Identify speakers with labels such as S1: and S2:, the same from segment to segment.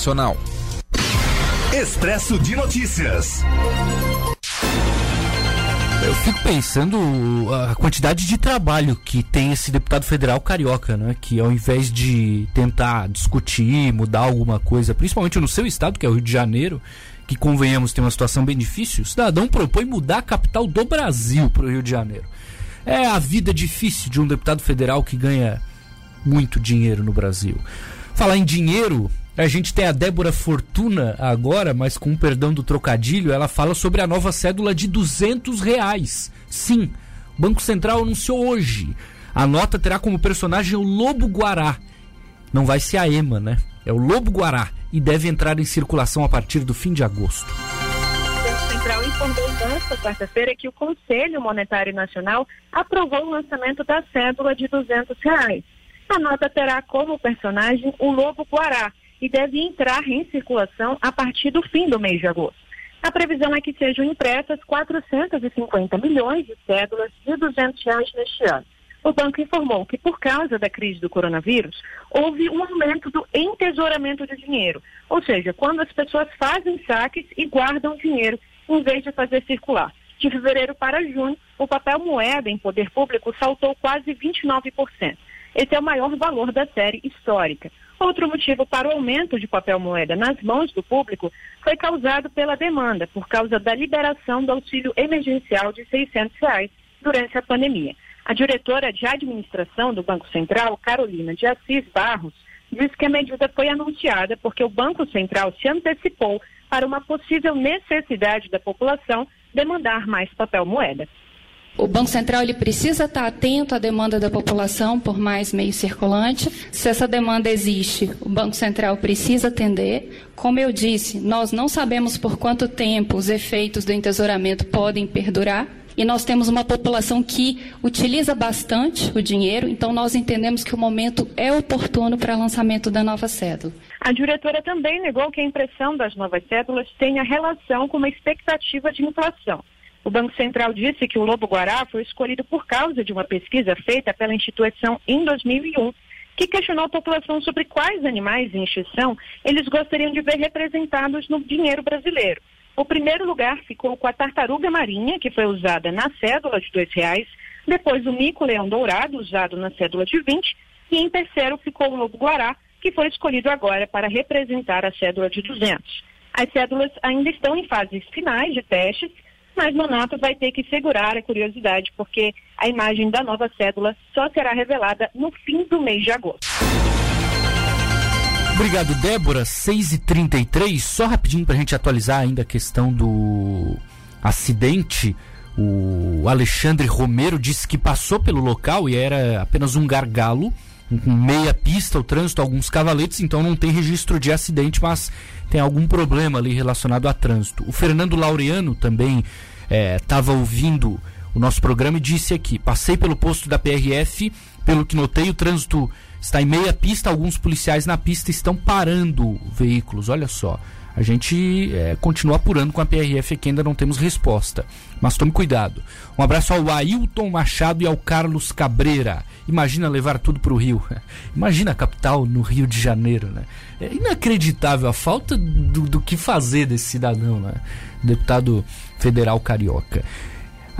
S1: nacional.
S2: Expresso de Notícias.
S3: Eu fico pensando a quantidade de trabalho que tem esse deputado federal carioca, né? Que ao invés de tentar discutir, mudar alguma coisa, principalmente no seu estado, que é o Rio de Janeiro, que convenhamos tem uma situação bem difícil, o cidadão propõe mudar a capital do Brasil para o Rio de Janeiro. É a vida difícil de um deputado federal que ganha muito dinheiro no Brasil. Falar em dinheiro, a gente tem a Débora Fortuna agora, mas com perdão do trocadilho, ela fala sobre a nova cédula de 200 reais. Sim, o Banco Central anunciou hoje. A nota terá como personagem o Lobo Guará. Não vai ser a EMA, né? É o Lobo Guará e deve entrar em circulação a partir do fim de agosto.
S4: O Banco Central informou nesta quarta-feira que o Conselho Monetário Nacional aprovou o lançamento da cédula de 200 reais. A nota terá como personagem o Lobo Guará, e deve entrar em circulação a partir do fim do mês de agosto. A previsão é que sejam impressas 450 milhões de cédulas de 200 reais neste ano. O banco informou que, por causa da crise do coronavírus, houve um aumento do entesouramento de dinheiro, ou seja, quando as pessoas fazem saques e guardam dinheiro em vez de fazer circular. De fevereiro para junho, o papel moeda em poder público saltou quase 29%. Esse é o maior valor da série histórica. Outro motivo para o aumento de papel moeda nas mãos do público foi causado pela demanda, por causa da liberação do auxílio emergencial de 600 reais durante a pandemia. A diretora de administração do Banco Central, Carolina de Assis Barros, disse que a medida foi anunciada porque o Banco Central se antecipou para uma possível necessidade da população demandar mais papel moeda.
S5: O Banco Central ele precisa estar atento à demanda da população por mais meio circulante. Se essa demanda existe, o Banco Central precisa atender. Como eu disse, nós não sabemos por quanto tempo os efeitos do entesouramento podem perdurar. E nós temos uma população que utiliza bastante o dinheiro, então nós entendemos que o momento é oportuno para o lançamento da nova cédula.
S4: A diretora também negou que a impressão das novas cédulas tenha relação com uma expectativa de inflação. O Banco Central disse que o lobo-guará foi escolhido por causa de uma pesquisa feita pela instituição em 2001, que questionou a população sobre quais animais em extinção eles gostariam de ver representados no dinheiro brasileiro. O primeiro lugar ficou com a tartaruga marinha, que foi usada na cédula de R$ reais, depois o mico-leão dourado, usado na cédula de 20, e em terceiro ficou o lobo-guará, que foi escolhido agora para representar a cédula de 200. As cédulas ainda estão em fases finais de testes, mas Nonato vai ter que segurar a curiosidade, porque a imagem da nova cédula só será revelada no fim do mês de agosto.
S3: Obrigado, Débora. 6h33. Só rapidinho para a gente atualizar ainda a questão do acidente. O Alexandre Romero disse que passou pelo local e era apenas um gargalo meia pista, o trânsito, alguns cavaletes, então não tem registro de acidente, mas tem algum problema ali relacionado a trânsito. O Fernando Laureano também estava é, ouvindo o nosso programa e disse aqui: passei pelo posto da PRF, pelo que notei, o trânsito está em meia pista, alguns policiais na pista estão parando veículos. Olha só. A gente é, continua apurando com a PRF aqui, ainda não temos resposta. Mas tome cuidado. Um abraço ao Ailton Machado e ao Carlos Cabreira. Imagina levar tudo para o Rio. Imagina a capital no Rio de Janeiro, né? É inacreditável a falta do, do que fazer desse cidadão, né? Deputado federal carioca.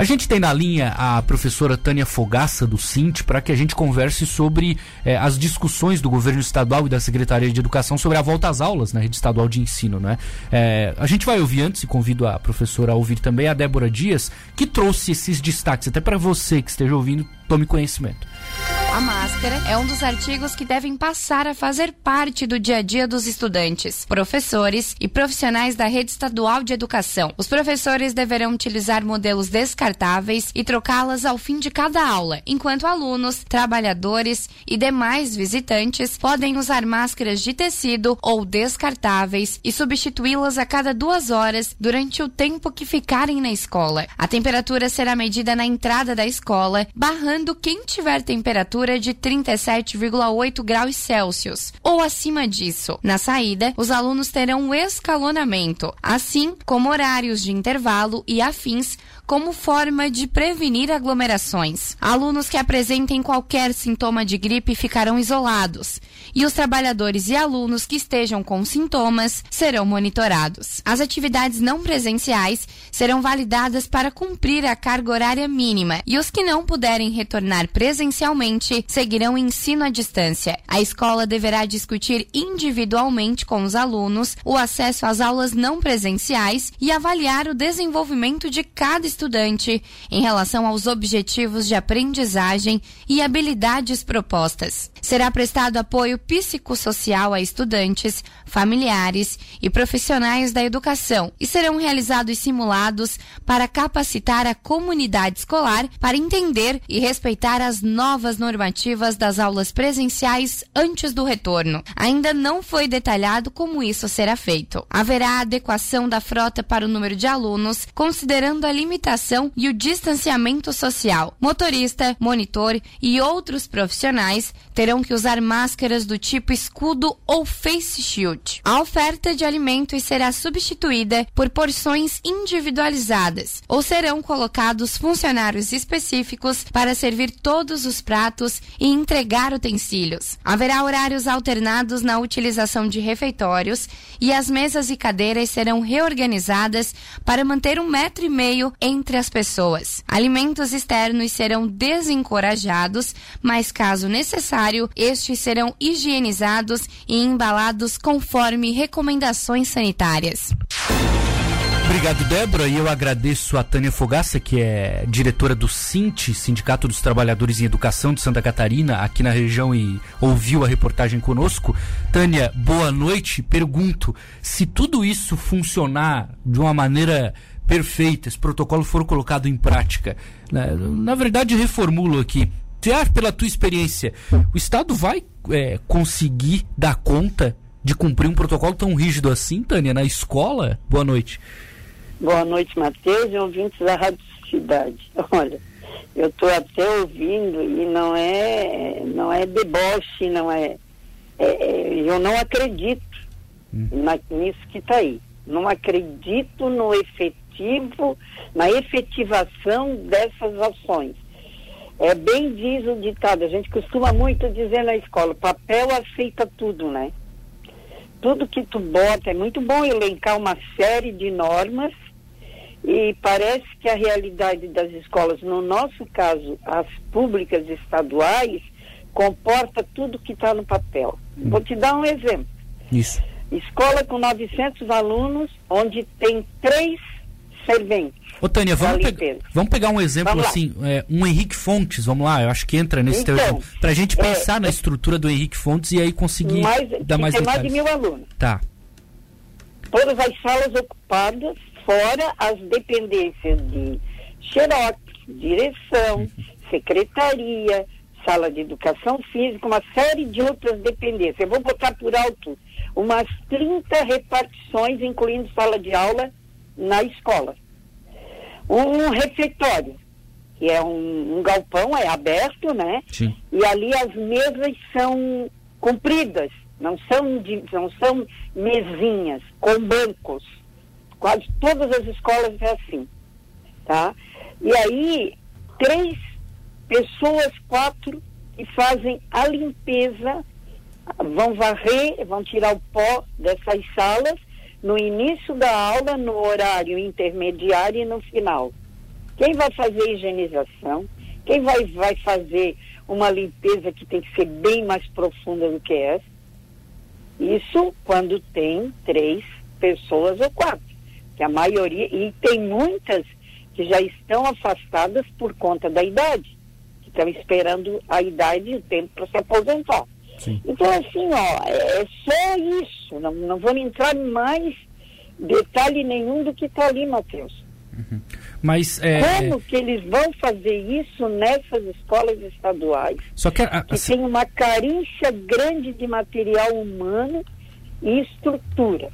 S3: A gente tem na linha a professora Tânia Fogaça do Cint para que a gente converse sobre eh, as discussões do governo estadual e da Secretaria de Educação sobre a volta às aulas na rede estadual de ensino. Né? Eh, a gente vai ouvir antes e convido a professora a ouvir também a Débora Dias, que trouxe esses destaques, até para você que esteja ouvindo, tome conhecimento.
S6: Máscara é um dos artigos que devem passar a fazer parte do dia a dia dos estudantes, professores e profissionais da rede estadual de educação. Os professores deverão utilizar modelos descartáveis e trocá-las ao fim de cada aula, enquanto alunos, trabalhadores e demais visitantes podem usar máscaras de tecido ou descartáveis e substituí-las a cada duas horas durante o tempo que ficarem na escola. A temperatura será medida na entrada da escola, barrando quem tiver temperatura de 37,8 graus Celsius ou acima disso. Na saída, os alunos terão um escalonamento, assim como horários de intervalo e afins como forma de prevenir aglomerações. Alunos que apresentem qualquer sintoma de gripe ficarão isolados e os trabalhadores e alunos que estejam com sintomas serão monitorados. As atividades não presenciais serão validadas para cumprir a carga horária mínima e os que não puderem retornar presencialmente seguirão ensino à distância. A escola deverá discutir individualmente com os alunos o acesso às aulas não presenciais e avaliar o desenvolvimento de cada estudante em relação aos objetivos de aprendizagem e habilidades propostas. Será prestado apoio psicossocial a estudantes, familiares e profissionais da educação e serão realizados simulados para capacitar a comunidade escolar para entender e respeitar as novas normativas das aulas presenciais antes do retorno. Ainda não foi detalhado como isso será feito. Haverá adequação da frota para o número de alunos, considerando a limitação e o distanciamento social. Motorista, monitor e outros profissionais terão que usar máscaras do tipo escudo ou face shield. A oferta de alimentos será substituída por porções individualizadas, ou serão colocados funcionários específicos para servir todos os pratos e entregar utensílios. Haverá horários alternados na utilização de refeitórios e as mesas e cadeiras serão reorganizadas para manter um metro e meio entre as pessoas. Alimentos externos serão desencorajados, mas caso necessário, estes serão higienizados e embalados conforme recomendações sanitárias.
S3: Obrigado, Débora. E eu agradeço a Tânia Fogaça, que é diretora do SINT, Sindicato dos Trabalhadores em Educação de Santa Catarina, aqui na região e ouviu a reportagem conosco. Tânia, boa noite. Pergunto: se tudo isso funcionar de uma maneira perfeita, esse protocolo for colocado em prática, né? na verdade, reformulo aqui. Já pela tua experiência, o Estado vai é, conseguir dar conta de cumprir um protocolo tão rígido assim, Tânia, na escola? Boa noite.
S1: Boa noite, Matheus e ouvintes da Rádio Cidade. Olha, eu estou até ouvindo e não é, não é deboche, não é, é, é eu não acredito hum. na, nisso que está aí. Não acredito no efetivo, na efetivação dessas ações. É bem diz o ditado, a gente costuma muito dizer na escola, papel aceita tudo, né? Tudo que tu bota, é muito bom elencar uma série de normas e parece que a realidade das escolas, no nosso caso, as públicas estaduais, comporta tudo que está no papel. Vou te dar um exemplo.
S3: Isso.
S1: Escola com 900 alunos, onde tem três serventes.
S3: Ô Tânia, vamos, pe vamos pegar um exemplo assim, é, um Henrique Fontes, vamos lá, eu acho que entra nesse então, teu exemplo, pra gente é, pensar é, na estrutura do Henrique Fontes e aí conseguir mais, dar mais
S1: detalhes. mais de mil alunos.
S3: Tá.
S1: Todas as salas ocupadas, fora as dependências de xerox, direção, secretaria, sala de educação física, uma série de outras dependências. Eu vou botar por alto umas 30 repartições, incluindo sala de aula, na escola. Um refeitório, que é um, um galpão, é aberto, né?
S3: Sim.
S1: E ali as mesas são compridas, não são, de, não são mesinhas, com bancos. Quase todas as escolas é assim, tá? E aí, três pessoas, quatro, que fazem a limpeza, vão varrer, vão tirar o pó dessas salas no início da aula, no horário intermediário e no final. Quem vai fazer higienização? Quem vai, vai fazer uma limpeza que tem que ser bem mais profunda do que essa? Isso quando tem três pessoas ou quatro. Que a maioria, e tem muitas que já estão afastadas por conta da idade, que estão esperando a idade e o tempo para se aposentar. Sim. Então, assim, ó, é, é só isso. Não, não vou entrar em mais detalhe nenhum do que está ali, Matheus.
S3: Uhum. Mas é...
S1: como que eles vão fazer isso nessas escolas estaduais?
S3: Só que,
S1: a, que assim... tem uma carência grande de material humano e estrutura.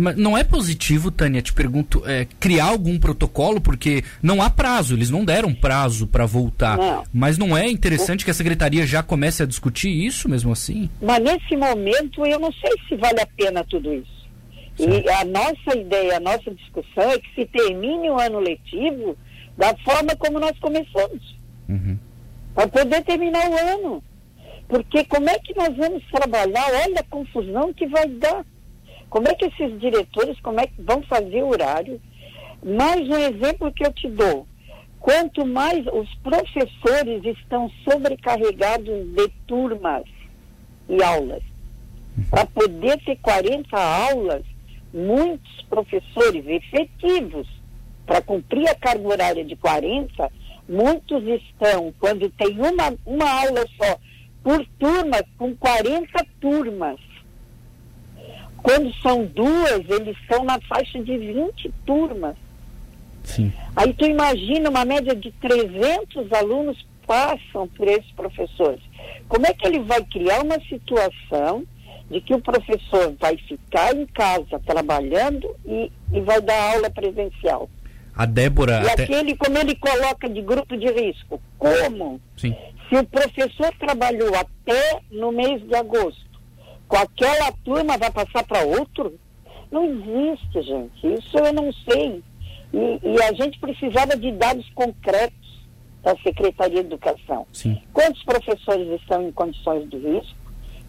S3: Mas não é positivo, Tânia, te pergunto, é, criar algum protocolo, porque não há prazo, eles não deram prazo para voltar. Não. Mas não é interessante que a secretaria já comece a discutir isso mesmo assim?
S1: Mas nesse momento eu não sei se vale a pena tudo isso. Certo. E a nossa ideia, a nossa discussão é que se termine o ano letivo da forma como nós começamos.
S3: Uhum.
S1: Para poder terminar o ano. Porque como é que nós vamos trabalhar? Olha a confusão que vai dar. Como é que esses diretores, como é que vão fazer o horário? Mais um exemplo que eu te dou. Quanto mais os professores estão sobrecarregados de turmas e aulas, para poder ter 40 aulas, muitos professores efetivos, para cumprir a carga horária de 40, muitos estão, quando tem uma, uma aula só por turma, com 40 turmas. Quando são duas, eles estão na faixa de 20 turmas.
S3: Sim.
S1: Aí tu imagina uma média de 300 alunos passam por esses professores. Como é que ele vai criar uma situação de que o professor vai ficar em casa trabalhando e, e vai dar aula presencial?
S3: A Débora.
S1: E
S3: até-
S1: aquele, como ele coloca de grupo de risco? Como?
S3: Sim.
S1: Se o professor trabalhou até no mês de agosto, com aquela turma vai passar para outro? Não existe, gente. Isso eu não sei. E, e a gente precisava de dados concretos da Secretaria de Educação.
S3: Sim.
S1: Quantos professores estão em condições de risco?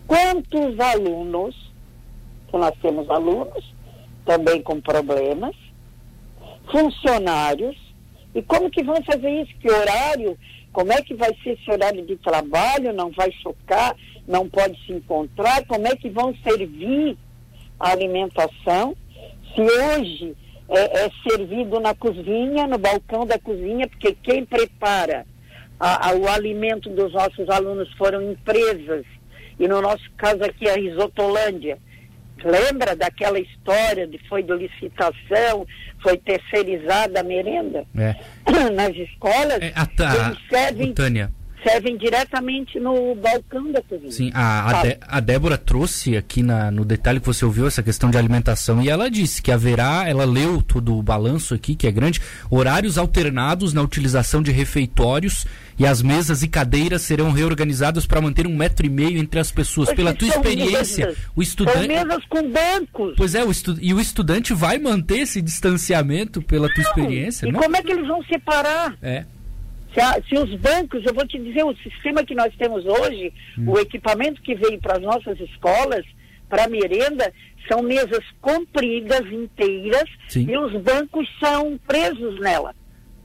S1: Quantos alunos, que nós temos alunos também com problemas, funcionários, e como que vão fazer isso? Que horário? Como é que vai ser esse horário de trabalho? Não vai chocar? Não pode se encontrar? Como é que vão servir a alimentação? Se hoje é, é servido na cozinha, no balcão da cozinha, porque quem prepara a- a- o alimento dos nossos alunos foram empresas, e no nosso caso aqui a Risotolândia. Lembra daquela história de foi de licitação, foi terceirizada a merenda?
S3: É.
S1: Nas escolas,
S3: É, a, ta-
S1: eles servem,
S3: Tânia,
S1: servem diretamente no balcão da cozinha.
S3: sim, a, a? Dé- a Débora trouxe aqui na- no detalhe que você ouviu essa questão de alimentação e ela disse que haverá, ela leu todo o balanço aqui, que é grande, horários alternados na utilização de refeitórios e as mesas e cadeiras serão reorganizadas para manter um metro e meio entre as pessoas.
S1: Porque
S3: Pela tua experiência,
S1: mesas.
S3: o
S1: São
S3: estudante.
S1: mesas com bancos.
S3: Pois é, o estu... e o estudante vai manter esse distanciamento pela tua experiência,
S1: e
S3: não?
S1: como é que eles vão separar?
S3: É.
S1: Se, a- se os bancos, eu vou te dizer, o sistema que nós temos hoje,
S3: Hum.
S1: o equipamento que veio para as nossas escolas, para merenda, são mesas compridas, inteiras,
S3: Sim.
S1: e os bancos são presos nela.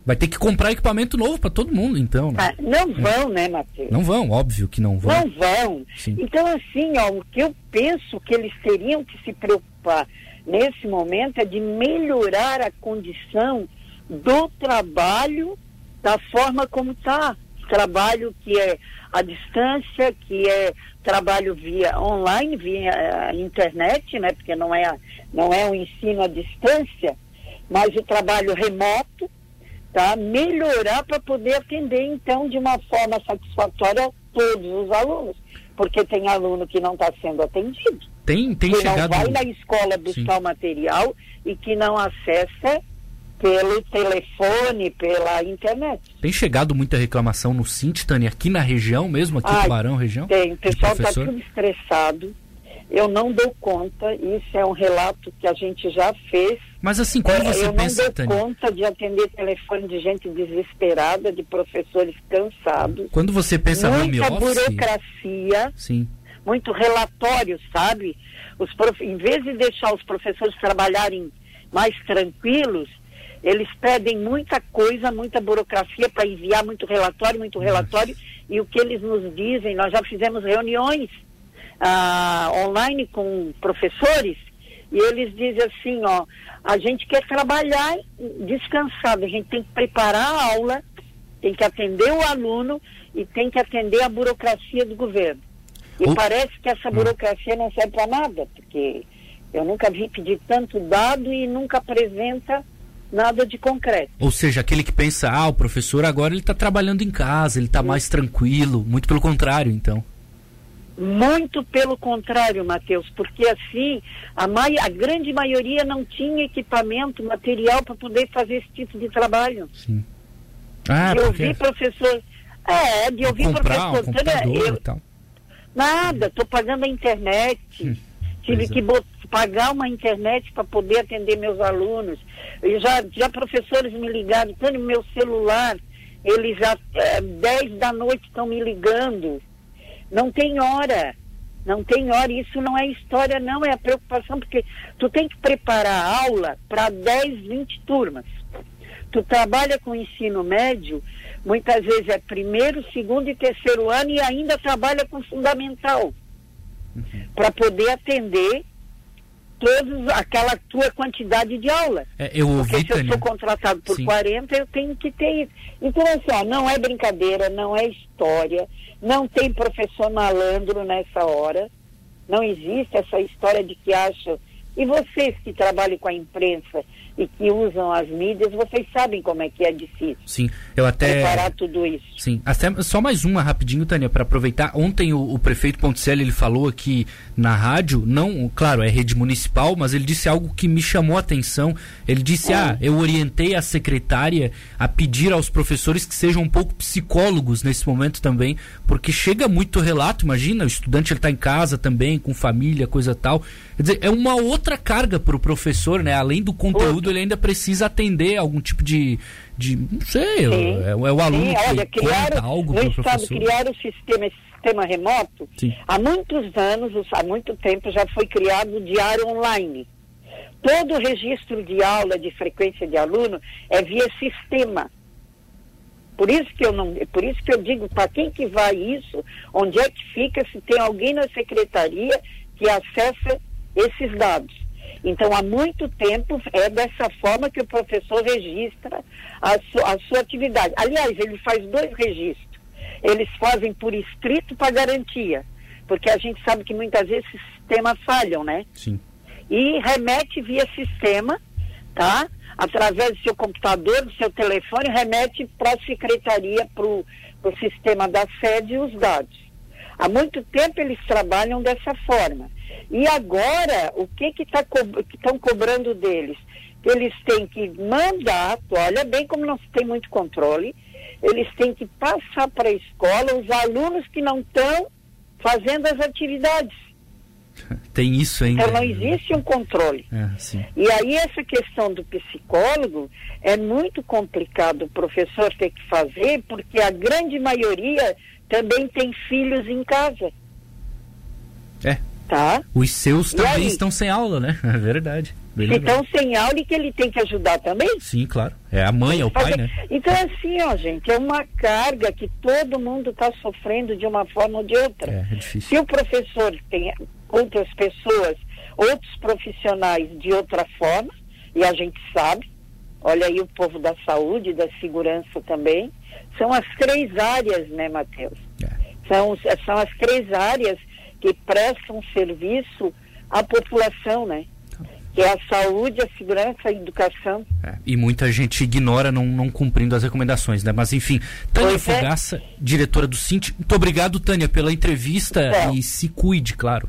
S3: Vai ter que comprar equipamento novo para todo mundo, então. né?
S1: Ah, não vão, né, Matheus?
S3: Não vão, óbvio que não vão.
S1: Não vão.
S3: Sim.
S1: Então, assim, ó, o que eu penso que eles teriam que se preocupar nesse momento é de melhorar a condição do trabalho da forma como está. Trabalho que é à distância, que é trabalho via online, via eh, internet, né? Porque não é, não é o ensino à distância, mas o trabalho remoto, tá? Melhorar para poder atender, então, de uma forma satisfatória todos os alunos. Porque tem aluno que não está sendo atendido,
S3: Tem, tem
S1: que
S3: chegado.
S1: não vai na escola buscar o material e que não acessa pelo telefone, pela internet.
S3: Tem chegado muita reclamação no Cint, Tânia, aqui na região mesmo, aqui
S1: Ai,
S3: Tubarão, região?
S1: Tem, o pessoal está tudo estressado. Eu não dou conta, isso é um relato que a gente já fez.
S3: Mas assim, quando
S1: É,
S3: você
S1: eu
S3: pensa,
S1: não dou
S3: Tânia,
S1: conta de atender telefone de gente desesperada, de professores cansados.
S3: quando você pensa home
S1: Muita
S3: office,
S1: burocracia,
S3: sim,
S1: muito relatório, sabe? Os prof... Em vez de deixar os professores trabalharem mais tranquilos, eles pedem muita coisa, muita burocracia para enviar muito relatório, muito relatório. E o que eles nos dizem, nós já fizemos reuniões ah, online com professores e eles dizem assim, ó, a gente quer trabalhar descansado, a gente tem que preparar a aula, tem que atender o aluno e tem que atender a burocracia do governo. E
S3: O-
S1: parece que essa burocracia não serve para nada, porque eu nunca vi pedir tanto dado e nunca apresenta nada de concreto.
S3: ou seja, aquele que pensa, ah, o professor agora ele está trabalhando em casa, ele está mais tranquilo, muito pelo contrário, então.
S1: Muito pelo contrário, Matheus, porque assim a, mai- a grande maioria não tinha equipamento, material para poder fazer esse tipo de trabalho.
S3: Sim. Ah,
S1: de
S3: porque
S1: ouvir professor. É, de ouvir
S3: comprar um
S1: professor. Tânia,
S3: computador
S1: eu-
S3: e tal.
S1: Nada, estou pagando a internet.
S3: Hum.
S1: Tive
S3: é.
S1: que pagar uma internet para poder atender meus alunos. E já, já professores me ligaram, no meu celular, eles já é, 10 da noite estão me ligando. Não tem hora. Não tem hora. Isso não é história, não, é a preocupação, porque tu tem que preparar a aula para 10, 20 turmas. Tu trabalha com ensino médio, muitas vezes é primeiro, segundo e terceiro ano e ainda trabalha com fundamental para poder atender todos aquela tua quantidade de aula.
S3: É, eu ouvi,
S1: Porque se eu sou contratado por
S3: Sim.
S1: 40, eu tenho que ter isso. Então, assim, ó, não é brincadeira, não é história, não tem professor malandro nessa hora, não existe essa história de que acham. E vocês que trabalham com a imprensa e que usam as mídias, vocês sabem como é que é difícil
S3: Sim, eu até.
S1: preparar tudo isso.
S3: Sim, até só mais uma rapidinho, Tânia, para aproveitar. Ontem o, o prefeito Ponticelli ele falou aqui na rádio, não, claro, é rede municipal, mas ele disse algo que me chamou a atenção. Ele disse: "Ah, eu orientei a secretária a pedir aos professores que sejam um pouco psicólogos nesse momento também, porque chega muito relato, imagina, o estudante ele tá em casa também, com família, coisa tal. Quer dizer, é uma outra carga para o professor, né? Além do conteúdo, ele ainda precisa atender algum tipo de de não sei, é, é o aluno
S1: Sim,
S3: que
S1: olha,
S3: conta
S1: criaram,
S3: algo
S1: no Estado
S3: professor.
S1: criaram o sistema, esse sistema remoto.
S3: Sim.
S1: Há muitos anos, há muito tempo, já foi criado o diário online. Todo o registro de aula, de frequência de aluno, é via sistema. Por isso que eu não, por isso que eu digo para quem que vai isso, onde é que fica, se tem alguém na secretaria que acessa esses dados. Então, há muito tempo é dessa forma que o professor registra a, su- a sua atividade. Aliás, ele faz dois registros. Eles fazem por escrito para garantia, porque a gente sabe que muitas vezes esses sistemas falham, né?
S3: Sim.
S1: e remete via sistema, tá? Através do seu computador, do seu telefone, remete para a secretaria, para o sistema da sede os dados. Há muito tempo eles trabalham dessa forma. E agora, o que que tá co- estão cobrando deles? Eles têm que mandar, olha bem como não se tem muito controle, eles têm que passar para a escola os alunos que não estão fazendo as atividades.
S3: Tem isso ainda.
S1: Então não existe um controle.
S3: É.
S1: E aí essa questão do psicólogo é muito complicado o professor ter que fazer, porque a grande maioria também tem filhos em casa,
S3: É.
S1: tá?
S3: Os seus
S1: E
S3: também
S1: aí?
S3: estão sem aula, né? É verdade. Bem
S1: estão sem aula e que ele tem que ajudar também.
S3: Sim, claro. É a mãe, é o pai, né?
S1: Então assim, ó, gente, é uma carga que todo mundo está sofrendo de uma forma ou de outra.
S3: É, é difícil.
S1: Se o professor tem outras pessoas, outros profissionais de outra forma, e a gente sabe, olha aí o povo da saúde, da segurança também, são as três áreas, né, Matheus?
S3: É.
S1: São, são as três áreas que prestam serviço à população, né? Que é a saúde, a segurança, a educação.
S3: É, E muita gente ignora não, não cumprindo as recomendações, né? Mas enfim, Tânia
S1: Pois é.
S3: Fogaça, diretora do Cinti, muito obrigado, Tânia, pela entrevista
S1: É.
S3: e se cuide, claro.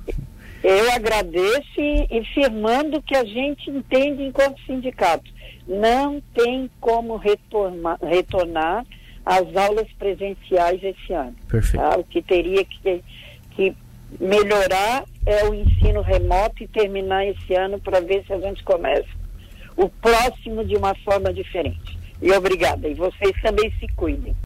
S1: Eu agradeço e, e firmando que a gente entende enquanto sindicato. Não tem como retornar, retornar às aulas presenciais esse ano.
S3: Perfeito.
S1: tá? O que teria que, que melhorar é o ensino remoto e terminar esse ano para ver se a gente começa o próximo de uma forma diferente. E obrigada. E vocês também se cuidem.